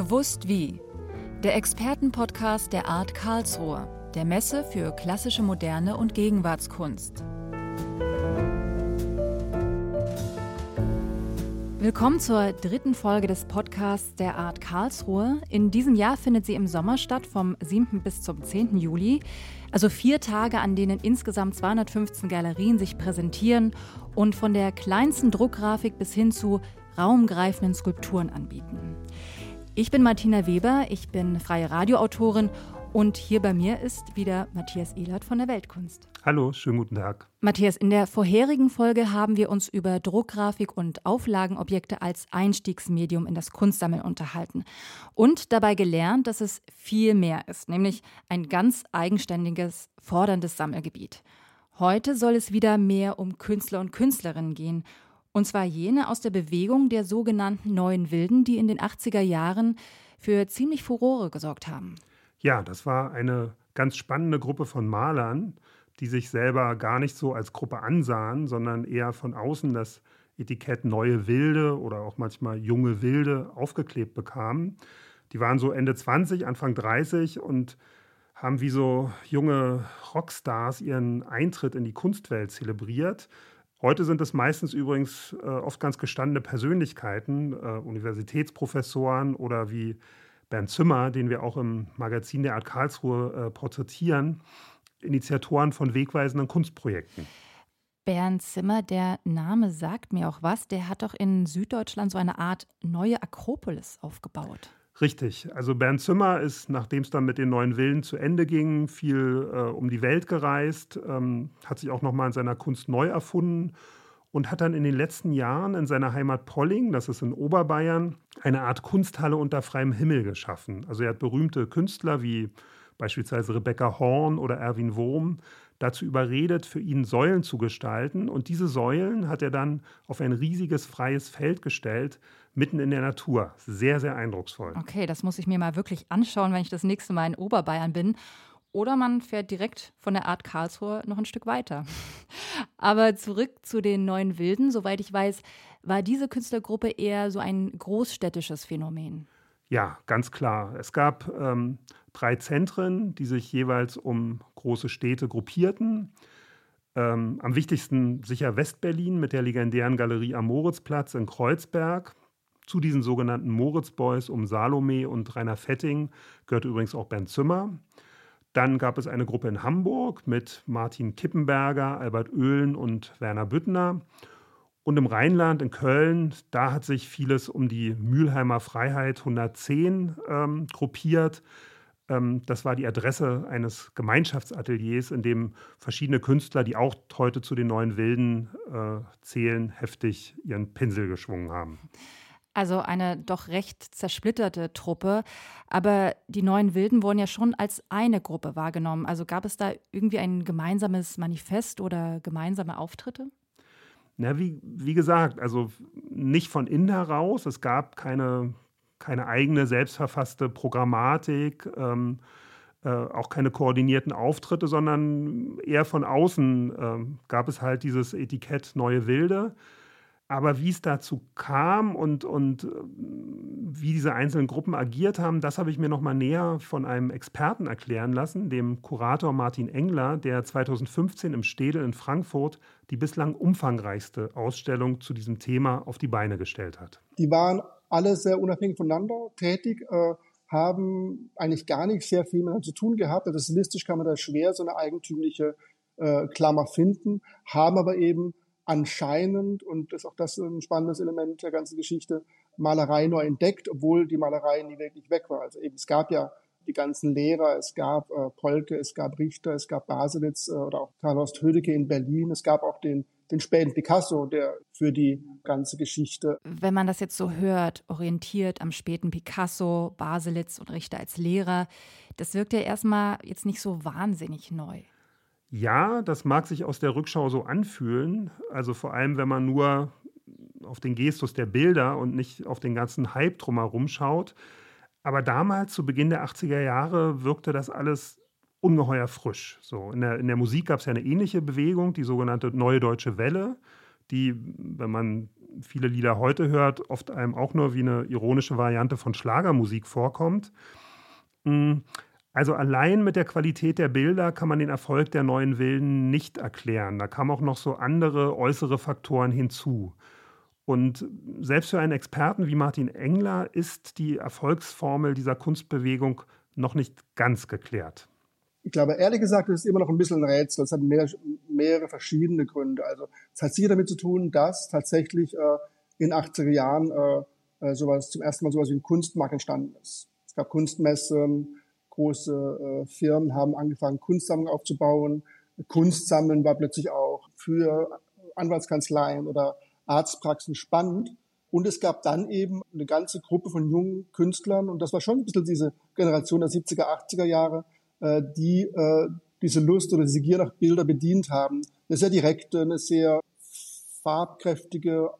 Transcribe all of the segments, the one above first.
Gewusst wie. Der Expertenpodcast der Art Karlsruhe, der Messe für klassische Moderne und Gegenwartskunst. Willkommen zur dritten Folge des Podcasts der Art Karlsruhe. In diesem Jahr findet sie im Sommer statt, vom 7. bis zum 10. Juli. Also vier Tage, an denen insgesamt 215 Galerien sich präsentieren und von der kleinsten Druckgrafik bis hin zu raumgreifenden Skulpturen anbieten. Ich bin Martina Weber, ich bin freie Radioautorin und hier bei mir ist wieder Matthias Ehlert von der Weltkunst. Hallo, schönen guten Tag. Matthias, in der vorherigen Folge haben wir uns über Druckgrafik und Auflagenobjekte als Einstiegsmedium in das Kunstsammeln unterhalten und dabei gelernt, dass es viel mehr ist, nämlich ein ganz eigenständiges, forderndes Sammelgebiet. Heute soll es wieder mehr um Künstler und Künstlerinnen gehen und zwar jene aus der Bewegung der sogenannten Neuen Wilden, die in den 80er Jahren für ziemlich Furore gesorgt haben. Ja, das war eine ganz spannende Gruppe von Malern, die sich selber gar nicht so als Gruppe ansahen, sondern eher von außen das Etikett Neue Wilde oder auch manchmal Junge Wilde aufgeklebt bekamen. Die waren so Ende 20, Anfang 30 und haben wie so junge Rockstars ihren Eintritt in die Kunstwelt zelebriert. Heute sind es meistens übrigens äh, oft ganz gestandene Persönlichkeiten, äh, Universitätsprofessoren oder wie Bernd Zimmer, den wir auch im Magazin der Art Karlsruhe äh, porträtieren, Initiatoren von wegweisenden Kunstprojekten. Bernd Zimmer, der Name sagt mir auch was. Der hat doch in Süddeutschland so eine Art neue Akropolis aufgebaut. Richtig. Also Bernd Zimmer ist, nachdem es dann mit den neuen Villen zu Ende ging, viel äh, um die Welt gereist, ähm, hat sich auch nochmal in seiner Kunst neu erfunden und hat dann in den letzten Jahren in seiner Heimat Polling, das ist in Oberbayern, eine Art Kunsthalle unter freiem Himmel geschaffen. Also er hat berühmte Künstler wie beispielsweise Rebecca Horn oder Erwin Wurm dazu überredet, für ihn Säulen zu gestalten. Und diese Säulen hat er dann auf ein riesiges freies Feld gestellt, mitten in der Natur. Sehr, sehr eindrucksvoll. Okay, das muss ich mir mal wirklich anschauen, wenn ich das nächste Mal in Oberbayern bin. Oder man fährt direkt von der Art Karlsruhe noch ein Stück weiter. Aber zurück zu den neuen Wilden. Soweit ich weiß, war diese Künstlergruppe eher so ein großstädtisches Phänomen. Ja, ganz klar. Es gab ähm, drei Zentren, die sich jeweils um große Städte gruppierten. Ähm, am wichtigsten sicher Westberlin mit der legendären Galerie am Moritzplatz in Kreuzberg. Zu diesen sogenannten Moritz-Boys um Salome und Rainer Fetting gehört übrigens auch Bernd Zimmer. Dann gab es eine Gruppe in Hamburg mit Martin Kippenberger, Albert Oehlen und Werner Büttner. Und im Rheinland, in Köln, da hat sich vieles um die Mülheimer Freiheit 110 ähm, gruppiert. Ähm, das war die Adresse eines Gemeinschaftsateliers, in dem verschiedene Künstler, die auch heute zu den neuen Wilden äh, zählen, heftig ihren Pinsel geschwungen haben. Also eine doch recht zersplitterte Truppe. Aber die neuen Wilden wurden ja schon als eine Gruppe wahrgenommen. Also gab es da irgendwie ein gemeinsames Manifest oder gemeinsame Auftritte? Na, wie, wie gesagt, also nicht von innen heraus. Es gab keine, keine eigene selbstverfasste Programmatik, ähm, äh, auch keine koordinierten Auftritte, sondern eher von außen äh, gab es halt dieses Etikett Neue Wilde. Aber wie es dazu kam und, und äh, wie diese einzelnen Gruppen agiert haben, das habe ich mir noch mal näher von einem Experten erklären lassen, dem Kurator Martin Engler, der 2015 im Städel in Frankfurt die bislang umfangreichste Ausstellung zu diesem Thema auf die Beine gestellt hat. Die waren alle sehr unabhängig voneinander tätig, äh, haben eigentlich gar nicht sehr viel miteinander zu tun gehabt. Das listisch kann man da schwer so eine eigentümliche äh, Klammer finden, haben aber eben anscheinend, und das ist auch das ein spannendes Element der ganzen Geschichte, Malerei neu entdeckt, obwohl die Malerei nie wirklich weg war. Also eben, es gab ja die ganzen Lehrer, es gab äh, Polke, es gab Richter, es gab Baselitz äh, oder auch Karl Horst Hödecke in Berlin, es gab auch den den späten Picasso, der für die ganze Geschichte. Wenn man das jetzt so hört, orientiert am späten Picasso, Baselitz und Richter als Lehrer, das wirkt ja erstmal jetzt nicht so wahnsinnig neu. Ja, das mag sich aus der Rückschau so anfühlen. Also vor allem, wenn man nur auf den Gestus der Bilder und nicht auf den ganzen Hype drumherum schaut. Aber damals, zu Beginn der 80er Jahre, wirkte das alles ungeheuer frisch. So, in, der, in der Musik gab es ja eine ähnliche Bewegung, die sogenannte Neue Deutsche Welle, die, wenn man viele Lieder heute hört, oft einem auch nur wie eine ironische Variante von Schlagermusik vorkommt. Hm, also allein mit der Qualität der Bilder kann man den Erfolg der neuen Wilden nicht erklären. Da kamen auch noch so andere äußere Faktoren hinzu. Und selbst für einen Experten wie Martin Engler ist die Erfolgsformel dieser Kunstbewegung noch nicht ganz geklärt. Ich glaube, ehrlich gesagt, es ist immer noch ein bisschen ein Rätsel. Es hat mehr, mehrere verschiedene Gründe. Also es hat sicher damit zu tun, dass tatsächlich äh, in 80er Jahren äh, äh, sowas zum ersten Mal sowas wie ein Kunstmarkt entstanden ist. Es gab Kunstmessen, große äh, Firmen haben angefangen, Kunstsammlungen aufzubauen. Kunstsammeln war plötzlich auch für Anwaltskanzleien oder Arztpraxen spannend. Und es gab dann eben eine ganze Gruppe von jungen Künstlern, und das war schon ein bisschen diese Generation der 70er, 80er Jahre, äh, die äh, diese Lust oder diese Gier nach Bilder bedient haben. Eine sehr direkte, eine sehr farbkräftige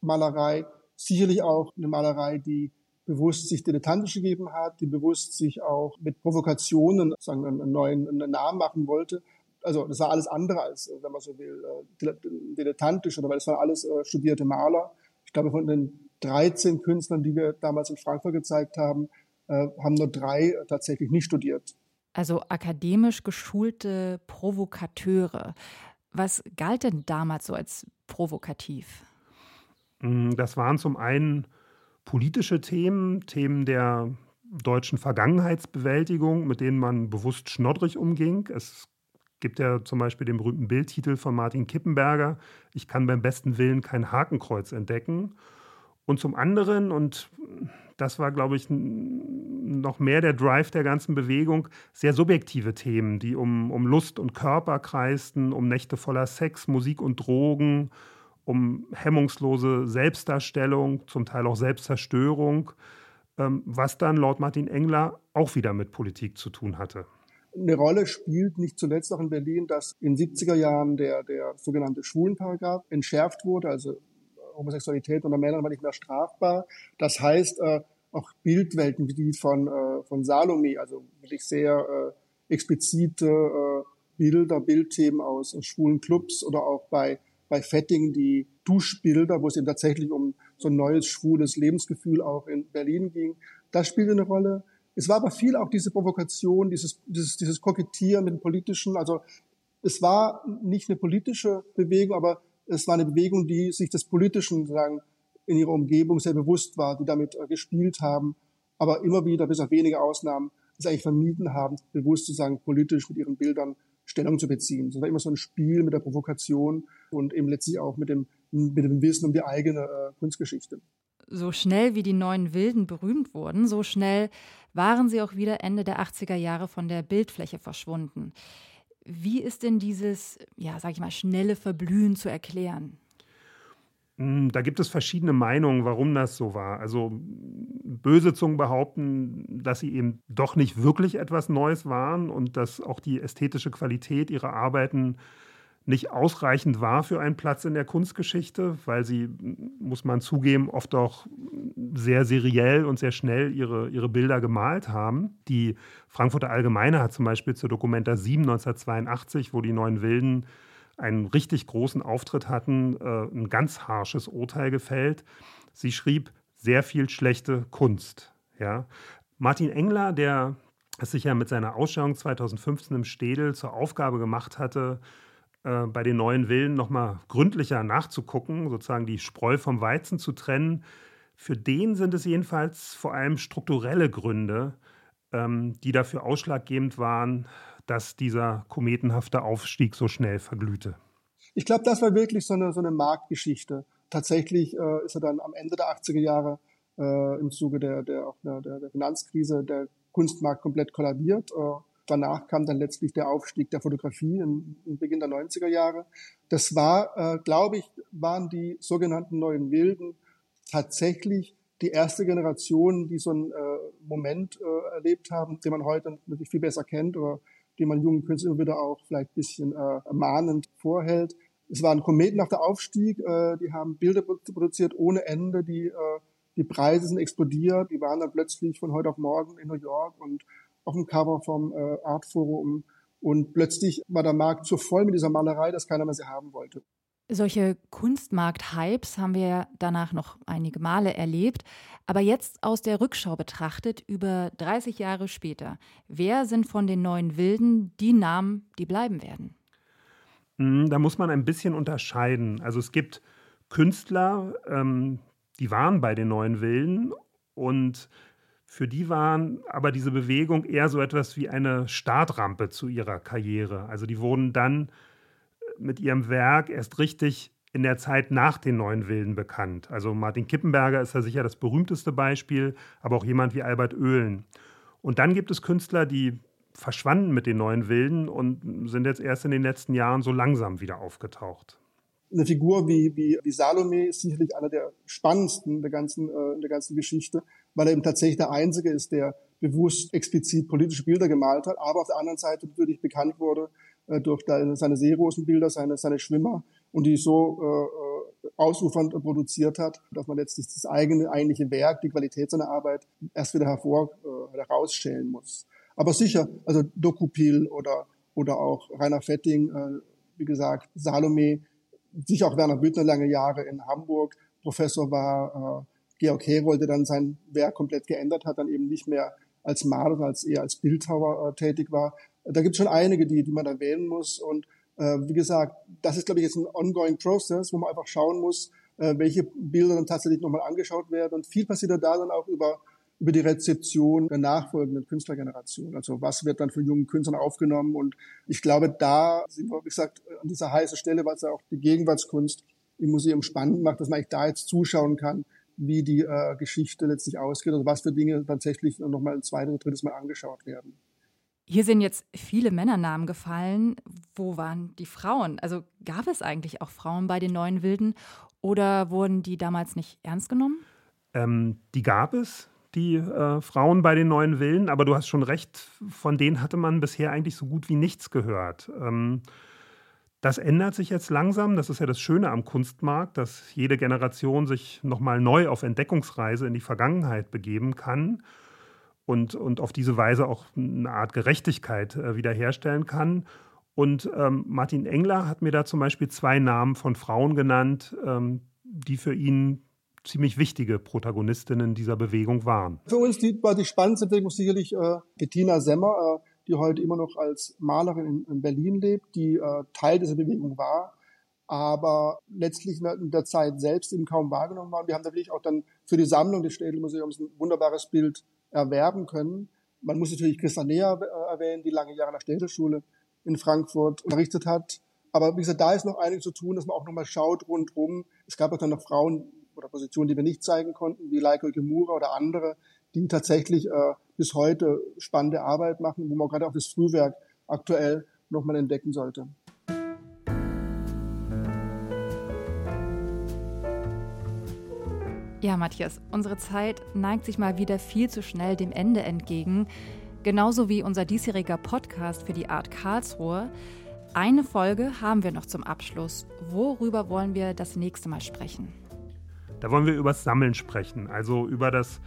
Malerei, sicherlich auch eine Malerei, die bewusst sich dilettantisch gegeben hat, die bewusst sich auch mit Provokationen sagen, einen neuen einen Namen machen wollte. Also das war alles andere als, wenn man so will, äh, dilettantisch oder weil das waren alles äh, studierte Maler. Ich glaube, von den 13 Künstlern, die wir damals in Frankfurt gezeigt haben, äh, haben nur drei tatsächlich nicht studiert. Also akademisch geschulte Provokateure. Was galt denn damals so als provokativ? Mm, das waren zum einen politische Themen, Themen der deutschen Vergangenheitsbewältigung, mit denen man bewusst schnoddrig umging. Es gibt ja zum Beispiel den berühmten Bildtitel von Martin Kippenberger, Ich kann beim besten Willen kein Hakenkreuz entdecken. Und zum anderen, und das war, glaube ich, noch mehr der Drive der ganzen Bewegung, sehr subjektive Themen, die um, um Lust und Körper kreisten, um Nächte voller Sex, Musik und Drogen, um hemmungslose Selbstdarstellung, zum Teil auch Selbstzerstörung, ähm, was dann laut Martin Engler auch wieder mit Politik zu tun hatte. Eine Rolle spielt nicht zuletzt auch in Berlin, dass in 70er Jahren der, der sogenannte Schwulenparagraph entschärft wurde, also Homosexualität unter Männern war nicht mehr strafbar. Das heißt, äh, auch Bildwelten wie die von, äh, von Salome, also wirklich sehr äh, explizite äh, Bilder, Bildthemen aus, aus schwulen Clubs oder auch bei bei Fetting die Duschbilder, wo es eben tatsächlich um so ein neues schwules Lebensgefühl auch in Berlin ging. Das spielte eine Rolle. Es war aber viel auch diese Provokation, dieses, dieses, dieses Kokettieren mit dem Politischen. Also es war nicht eine politische Bewegung, aber es war eine Bewegung, die sich des Politischen sagen, in ihrer Umgebung sehr bewusst war, die damit äh, gespielt haben, aber immer wieder, bis auf wenige Ausnahmen, es eigentlich vermieden haben, bewusst zu sagen, politisch mit ihren Bildern Stellung zu beziehen. Es war immer so ein Spiel mit der Provokation und eben letztlich auch mit dem, mit dem Wissen um die eigene äh, Kunstgeschichte. So schnell wie die neuen Wilden berühmt wurden, so schnell waren sie auch wieder Ende der 80er Jahre von der Bildfläche verschwunden. Wie ist denn dieses, ja, sag ich mal, schnelle Verblühen zu erklären? Hm, da gibt es verschiedene Meinungen, warum das so war. Also böse Zungen behaupten, dass sie eben doch nicht wirklich etwas Neues waren und dass auch die ästhetische Qualität ihrer Arbeiten nicht ausreichend war für einen Platz in der Kunstgeschichte, weil sie, muss man zugeben, oft auch sehr seriell und sehr schnell ihre, ihre Bilder gemalt haben. Die Frankfurter Allgemeine hat zum Beispiel zur Dokumenta 7 1982, wo die Neuen Wilden einen richtig großen Auftritt hatten, äh, ein ganz harsches Urteil gefällt. Sie schrieb sehr viel schlechte Kunst. Ja. Martin Engler, der es sich ja mit seiner Ausstellung 2015 im Städel zur Aufgabe gemacht hatte, äh, bei den neuen Villen nochmal gründlicher nachzugucken, sozusagen die Spreu vom Weizen zu trennen. Für den sind es jedenfalls vor allem strukturelle Gründe, ähm, die dafür ausschlaggebend waren, dass dieser kometenhafte Aufstieg so schnell verglühte? Ich glaube, das war wirklich so eine, so eine Marktgeschichte. Tatsächlich äh, ist er dann am Ende der 80er Jahre äh, im Zuge der, der, der, der Finanzkrise der Kunstmarkt komplett kollabiert. Äh, danach kam dann letztlich der Aufstieg der Fotografie im, im Beginn der 90er Jahre. Das war, äh, glaube ich, waren die sogenannten neuen Wilden tatsächlich die erste Generation, die so einen äh, Moment äh, erlebt haben, den man heute natürlich viel besser kennt oder die man jungen Künstlern immer wieder auch vielleicht ein bisschen äh, mahnend vorhält. Es war ein kometenhafter Aufstieg, äh, die haben Bilder produziert ohne Ende, die, äh, die Preise sind explodiert, die waren dann plötzlich von heute auf morgen in New York und auf dem Cover vom äh, Art Forum und plötzlich war der Markt so voll mit dieser Malerei, dass keiner mehr sie haben wollte. Solche Kunstmarkt-Hypes haben wir danach noch einige Male erlebt. Aber jetzt aus der Rückschau betrachtet, über 30 Jahre später, wer sind von den neuen Wilden die Namen, die bleiben werden? Hm, da muss man ein bisschen unterscheiden. Also es gibt Künstler, ähm, die waren bei den neuen Wilden und für die waren aber diese Bewegung eher so etwas wie eine Startrampe zu ihrer Karriere. Also die wurden dann mit ihrem Werk erst richtig in der Zeit nach den Neuen Wilden bekannt. Also Martin Kippenberger ist da sicher das berühmteste Beispiel, aber auch jemand wie Albert Oehlen. Und dann gibt es Künstler, die verschwanden mit den Neuen Wilden und sind jetzt erst in den letzten Jahren so langsam wieder aufgetaucht. Eine Figur wie, wie, wie Salome ist sicherlich einer der spannendsten der ganzen, äh, der ganzen Geschichte, weil er eben tatsächlich der Einzige ist, der bewusst explizit politische Bilder gemalt hat, aber auf der anderen Seite natürlich bekannt wurde äh, durch seine Seerosenbilder, seine, seine Schwimmer und die so äh, ausufernd produziert hat, dass man letztlich das eigene eigentliche Werk, die Qualität seiner Arbeit erst wieder hervor äh, herausstellen muss. Aber sicher, also Dokupil oder oder auch Rainer Fetting, äh, wie gesagt, Salome, sicher auch Werner Büttner lange Jahre in Hamburg Professor war, äh, Georg Herold, der dann sein Werk komplett geändert hat, dann eben nicht mehr als Maler, als eher als Bildhauer äh, tätig war. Da gibt es schon einige, die, die man erwähnen muss. Und äh, wie gesagt, das ist, glaube ich, jetzt ein ongoing process, wo man einfach schauen muss, äh, welche Bilder dann tatsächlich nochmal angeschaut werden. Und viel passiert da dann auch über, über die Rezeption der nachfolgenden Künstlergeneration. Also was wird dann von jungen Künstlern aufgenommen? Und ich glaube, da sind wir, wie gesagt, an dieser heißen Stelle, was ja auch die Gegenwartskunst im Museum spannend macht, dass man eigentlich da jetzt zuschauen kann, wie die äh, Geschichte letztlich ausgeht und was für Dinge tatsächlich nochmal ein zweites oder drittes Mal angeschaut werden. Hier sind jetzt viele Männernamen gefallen. Wo waren die Frauen? Also gab es eigentlich auch Frauen bei den neuen Wilden oder wurden die damals nicht ernst genommen? Ähm, die gab es, die äh, Frauen bei den neuen Wilden, aber du hast schon recht, von denen hatte man bisher eigentlich so gut wie nichts gehört. Ähm, das ändert sich jetzt langsam. Das ist ja das Schöne am Kunstmarkt, dass jede Generation sich nochmal neu auf Entdeckungsreise in die Vergangenheit begeben kann und, und auf diese Weise auch eine Art Gerechtigkeit äh, wiederherstellen kann. Und ähm, Martin Engler hat mir da zum Beispiel zwei Namen von Frauen genannt, ähm, die für ihn ziemlich wichtige Protagonistinnen dieser Bewegung waren. Für uns die, war die spannendste Bewegung sicherlich äh, Bettina Semmer, äh, die heute immer noch als Malerin in, in Berlin lebt, die äh, Teil dieser Bewegung war, aber letztlich in der Zeit selbst eben kaum wahrgenommen war. Wir haben natürlich auch dann für die Sammlung des Städelmuseums ein wunderbares Bild erwerben können. Man muss natürlich Christa Nea äh, erwähnen, die lange Jahre nach Städelschule in Frankfurt unterrichtet hat. Aber wie gesagt, da ist noch einiges zu tun, dass man auch nochmal schaut rundherum. Es gab auch dann noch Frauen oder Positionen, die wir nicht zeigen konnten, wie Leiko Gemura oder andere, die tatsächlich äh, bis heute spannende Arbeit machen, wo man gerade auch das Frühwerk aktuell nochmal entdecken sollte. Ja, Matthias, unsere Zeit neigt sich mal wieder viel zu schnell dem Ende entgegen. Genauso wie unser diesjähriger Podcast für die Art Karlsruhe. Eine Folge haben wir noch zum Abschluss. Worüber wollen wir das nächste Mal sprechen? Da wollen wir über das Sammeln sprechen, also über das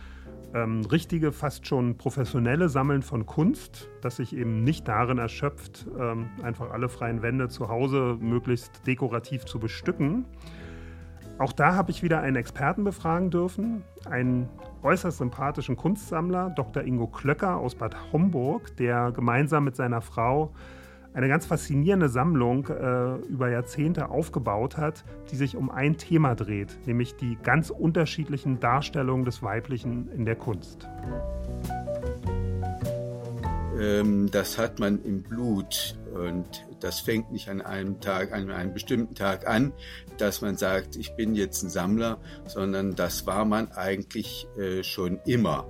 ähm, richtige, fast schon professionelle Sammeln von Kunst, das sich eben nicht darin erschöpft, ähm, einfach alle freien Wände zu Hause möglichst dekorativ zu bestücken, auch da habe ich wieder einen Experten befragen dürfen, einen äußerst sympathischen Kunstsammler, Dr. Ingo Klöcker aus Bad Homburg, der gemeinsam mit seiner Frau eine ganz faszinierende Sammlung äh, über Jahrzehnte aufgebaut hat, die sich um ein Thema dreht, nämlich die ganz unterschiedlichen Darstellungen des Weiblichen in der Kunst. Ähm, das hat man im Blut und das fängt nicht an einem Tag, an einem bestimmten Tag an, dass man sagt, ich bin jetzt ein Sammler, sondern das war man eigentlich äh, schon immer.